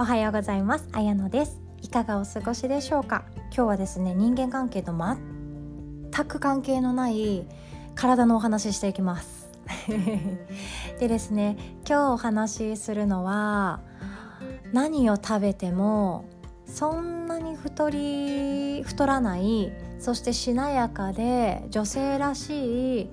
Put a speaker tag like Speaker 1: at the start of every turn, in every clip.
Speaker 1: おはようございます。あやのです。いかがお過ごしでしょうか？今日はですね人間関係と全く関係のない体のお話ししていきます。でですね今日お話しするのは何を食べてもそんなに太り太らないそしてしなやかで女性らしい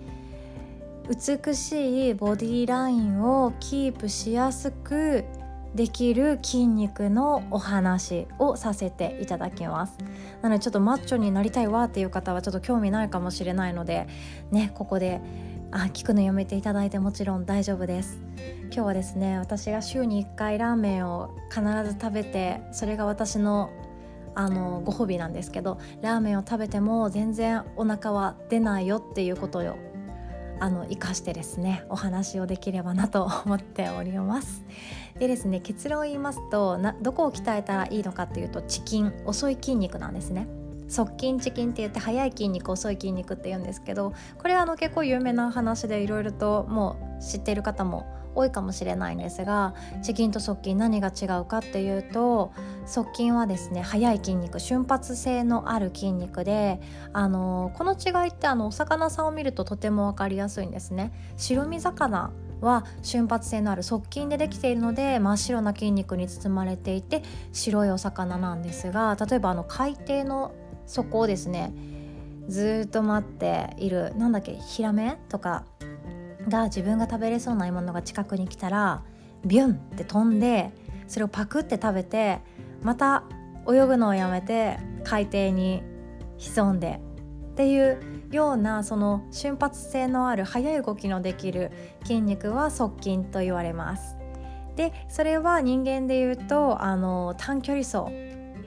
Speaker 1: 美しいボディラインをキープしやすくできる筋肉のお話をさせていただきます。なのでちょっとマッチョになりたいわっていう方はちょっと興味ないかもしれないのでねここであ聞くのやめていただいてもちろん大丈夫です。今日はですね私が週に1回ラーメンを必ず食べてそれが私のあのご褒美なんですけどラーメンを食べても全然お腹は出ないよっていうことをあの生かしてですねお話をできればなと思っております。でですね結論を言いますとなどこを鍛えたらいいのかっていうとチキン遅い筋肉なんですね。側筋チキンって言って速い筋肉遅い筋肉って言うんですけどこれはあの結構有名な話でいろいろともう知っている方も多いかもしれないんですがチキンと側筋何が違うかっていうと側筋はですね速い筋肉瞬発性のある筋肉であのこの違いってあのお魚さんを見るととても分かりやすいんですね。白身魚は瞬発性のある側筋でできているので真っ白な筋肉に包まれていて白いお魚なんですが例えばあの海底の底をですねずっと待っているなんだっけヒラメとかが自分が食べれそうなものが近くに来たらビュンって飛んでそれをパクって食べてまた泳ぐのをやめて海底に潜んでっていうようなその瞬発性のある速い動きのできる筋肉は側筋と言われます。でそれは人間でいうとあの短距離走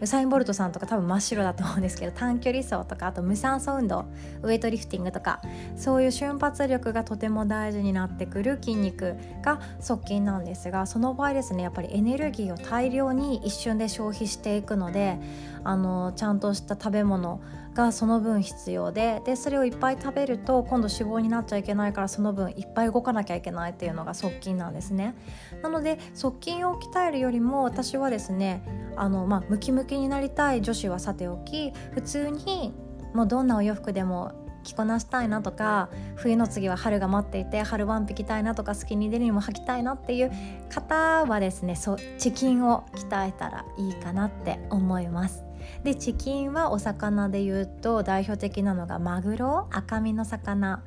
Speaker 1: ウサイン・ボルトさんとか多分真っ白だと思うんですけど 短距離走とかあと無酸素運動ウエイトリフティングとかそういう瞬発力がとても大事になってくる筋肉が側近なんですがその場合ですねやっぱりエネルギーを大量に一瞬で消費していくのであのちゃんとした食べ物がその分必要ででそれをいっぱい食べると今度脂肪になっちゃいけないからその分いっぱい動かなきゃいけないっていうのが側筋なんですね。なので側筋を鍛えるよりも私はですねあの、まあ、ムキムキになりたい女子はさておき普通にもうどんなお洋服でも着こなしたいなとか冬の次は春が待っていて春ワンピ着たいなとかスキニーデニム履きたいなっていう方はですねそチキンを鍛えたらいいかなって思います。でチキンはお魚でいうと代表的なのがマグロ赤身の魚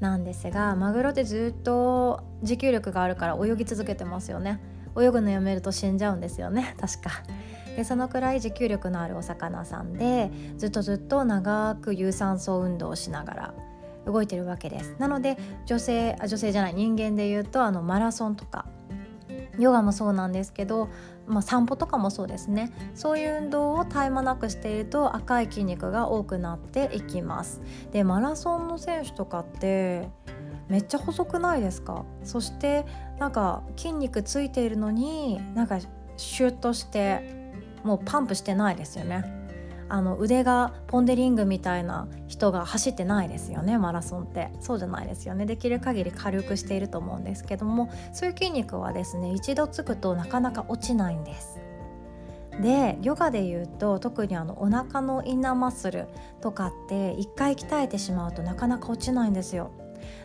Speaker 1: なんですがマグロってずっと持久力があるから泳ぎ続けてますよね。泳ぐのやめると死んじゃうんですよね。確か。でそのくらい持久力のあるお魚さんでずっとずっと長く有酸素運動をしながら動いてるわけです。なので女性あ女性じゃない人間でいうとあのマラソンとかヨガもそうなんですけど、まあ、散歩とかもそうですね。そういう運動を絶え間なくしていると赤い筋肉が多くなっていきます。でマラソンの選手とかってめっちゃ細くないですか？そしてなんか筋肉ついているのになんかシュッとしてもうパンプしてないですよね。あの腕がポン・デリングみたいな人が走ってないですよねマラソンって。そうじゃないですよね。できる限り軽くしていると思うんですけどもそういう筋肉はですね一度つくとなかなか落ちないんです。でヨガでいうと特にあのお腹のインナーマッスルとかって一回鍛えてしまうとなかなか落ちないんですよ。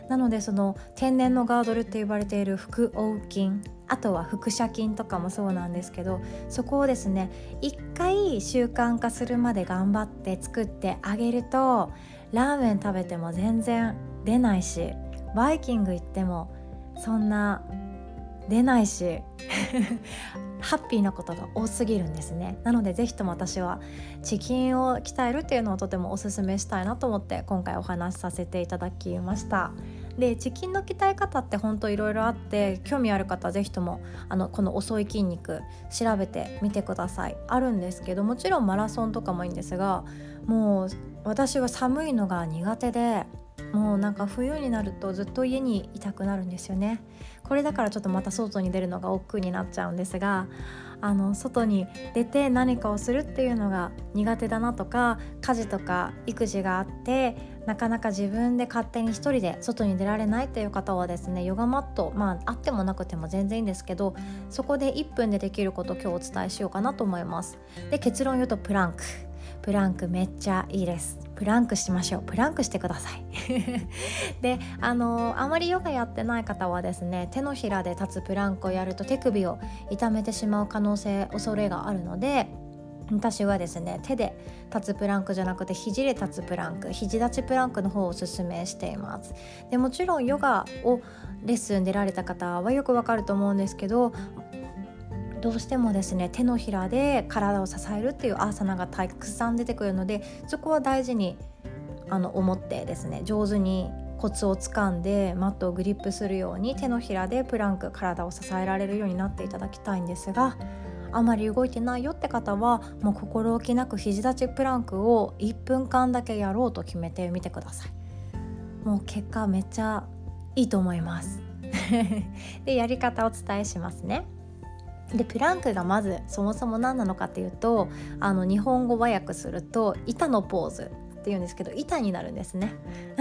Speaker 1: なのでその天然のガードルって呼ばれている腹横筋あとは腹斜筋とかもそうなんですけどそこをですね一回習慣化するまで頑張って作ってあげるとラーメン食べても全然出ないしバイキング行ってもそんな出ないし ハッピーなことが多すぎるんですね。なので是非とも私はチキンを鍛えるっていうのをとてもおすすめしたいなと思って今回お話しさせていただきました。でチキンの鍛え方って本当いろいろあって興味ある方是非ともあのこの遅い筋肉調べてみてください。あるんですけどもちろんマラソンとかもいいんですがもう私は寒いのが苦手でもうなんか冬になるとずっと家にいたくなるんですよね。これだからちょっとまた外に出るのが億劫になっちゃうんですがあの外に出て何かをするっていうのが苦手だなとか家事とか育児があってなかなか自分で勝手に一人で外に出られないっていう方はですねヨガマットまああってもなくても全然いいんですけどそこで1分でできること今日お伝えしようかなと思います。で結論言うとプランク。プランクめっちゃいいです。プランクしましょう。プランクしてください。であのあまりヨガやってない方はですね手のひらで立つプランクをやると手首を痛めてしまう可能性恐れがあるので私はですね手で立つプランクじゃなくて肘で立つプランク肘立ちプランクの方をおすすめしています。でもちろんヨガをレッスン出られた方はよくわかると思うんですけどどうしてもですね手のひらで体を支えるっていうアーサナがたくさん出てくるのでそこは大事にあの思ってですね上手にコツをつかんでマットをグリップするように手のひらでプランク体を支えられるようになっていただきたいんですがあまり動いてないよって方はもう心置きなく肘立ちプランクを1分間だけやろうと決めてみてください。もう結果めっちゃいいと思います。でやり方をお伝えしますね。でプランクがまずそもそも何なのかっていうとあの日本語和訳すると板のポーズっていうんですけど板になるんですね。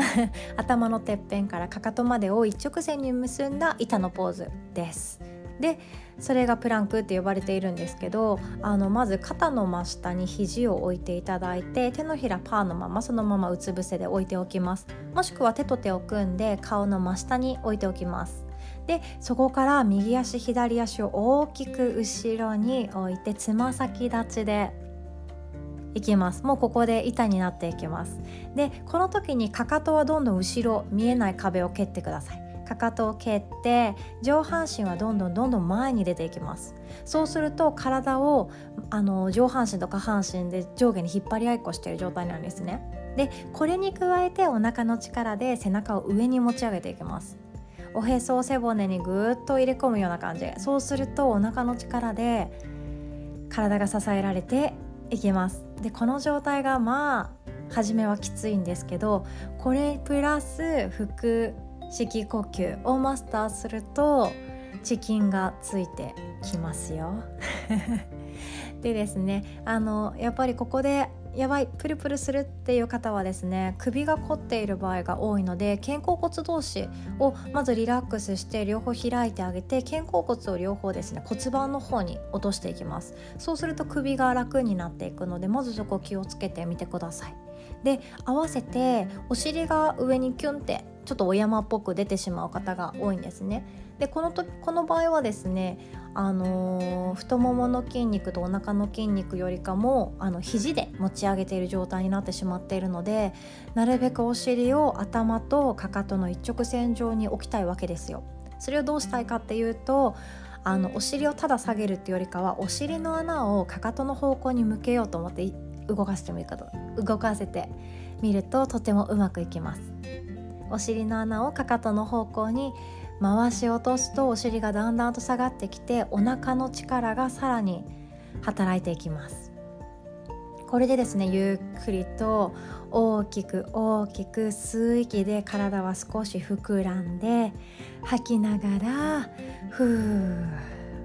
Speaker 1: 頭のてっぺんからかかとまでを一直線に結んだ板のポーズです。でそれがプランクって呼ばれているんですけどあのまず肩の真下に肘を置いていただいて手のひらパーのままそのままうつ伏せで置いておきます。もしくは手と手を組んで顔の真下に置いておきます。でそこから右足左足を大きく後ろに置いてつま先立ちでいきます。もうここで板になっていきます。でこの時にかかとはどんどん後ろ見えない壁を蹴ってください。かかとを蹴って上半身はどんどんどんどん前に出ていきます。そうすると体をあの上半身と下半身で上下に引っ張り合いっこしている状態なんですね。でこれに加えてお腹の力で背中を上に持ち上げていきます。おへそを背骨にぐっと入れ込むような感じ。そうするとお腹の力で体が支えられていきます。でこの状態がまあ初めはきついんですけどこれプラス腹式呼吸をマスターするとチキンがついてきますよ。でですねあのやっぱりここでやばいプルプルするっていう方はですね首が凝っている場合が多いので肩甲骨同士をまずリラックスして両方開いてあげて肩甲骨を両方ですね骨盤の方に落としていきます。そうすると首が楽になっていくのでまずそこ気をつけてみてください。で合わせてお尻が上にキュンってちょっとお山っぽく出てしまう方が多いんですねでこのとこの場合はですねあのー、太ももの筋肉とお腹の筋肉よりかもあの肘で持ち上げている状態になってしまっているのでなるべくお尻を頭とかかとの一直線上に置きたいわけですよ。それをどうしたいかっていうとあのお尻をただ下げるっていうよりかはお尻の穴をかかとの方向に向けようと思って動かしてもいいかと。動かせてみるととてもうまくいきます。お尻の穴をかかとの方向に回し落とすとお尻がだんだんと下がってきてお腹の力がさらに働いていきます。これでですねゆっくりと大きく大きく吸う息で体は少し膨らんで吐きながらふう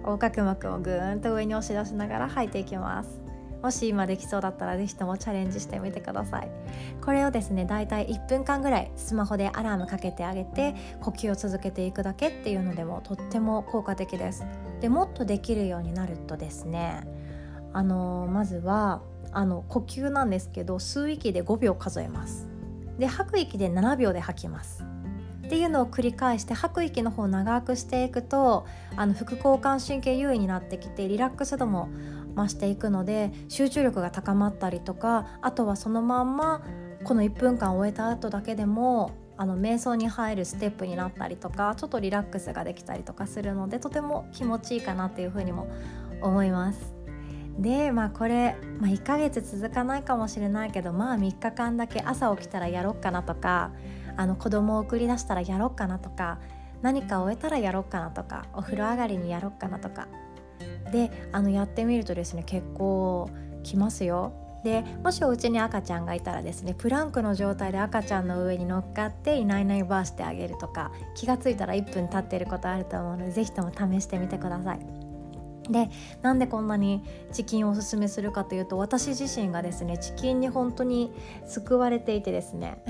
Speaker 1: 横隔膜をぐーんと上に押し出しながら吐いていきます。もし今できそうだったら是非ともチャレンジしてみてください。これをですねだいたい1分間ぐらいスマホでアラームかけてあげて呼吸を続けていくだけっていうのでもとっても効果的です。でもっとできるようになるとですねあのまずはあの呼吸なんですけど吸う息で5秒数えます。で吐く息で7秒で吐きます。っていうのを繰り返して吐く息の方を長くしていくとあの副交感神経優位になってきてリラックス度も増していくので集中力が高まったりとかあとはそのまんまこの1分間終えた後だけでもあの瞑想に入るステップになったりとかちょっとリラックスができたりとかするのでとても気持ちいいかなっていうふうにも思います。でまあこれ、まあ、1ヶ月続かないかもしれないけどまあ3日間だけ朝起きたらやろっかなとかあの子供を送り出したらやろっかなとか何か終えたらやろっかなとかお風呂上がりにやろっかなとかであのやってみるとですね結構きますよ。でもしお家に赤ちゃんがいたらですねプランクの状態で赤ちゃんの上に乗っかっていないいないバーしてあげるとか気が付いたら1分経っていることあると思うので是非とも試してみてください。でなんでこんなにチキンをおすすめするかというと私自身がですねチキンに本当に救われていてですね。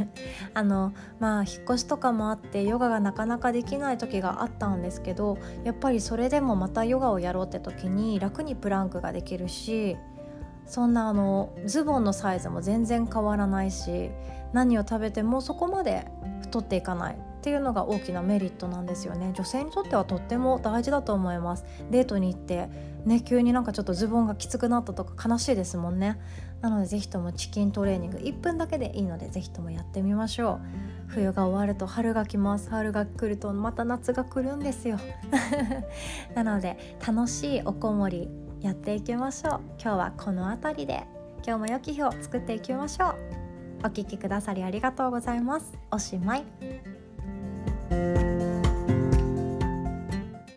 Speaker 1: あのまあ引っ越しとかもあってヨガがなかなかできない時があったんですけどやっぱりそれでもまたヨガをやろうって時に楽にプランクができるしそんなあのズボンのサイズも全然変わらないし何を食べてもそこまで太っていかない。っていうのが大きなメリットなんですよね。女性にとってはとっても大事だと思います。デートに行ってね急になんかちょっとズボンがきつくなったとか悲しいですもんね。なので是非ともチキントレーニング1分だけでいいので是非ともやってみましょう。冬が終わると春が来ます。春が来るとまた夏が来るんですよ。なので楽しいおこもりやっていきましょう。今日はこの辺りで。今日も良き日を作っていきましょう。お聴きくださりありがとうございます。おしまい。Bye.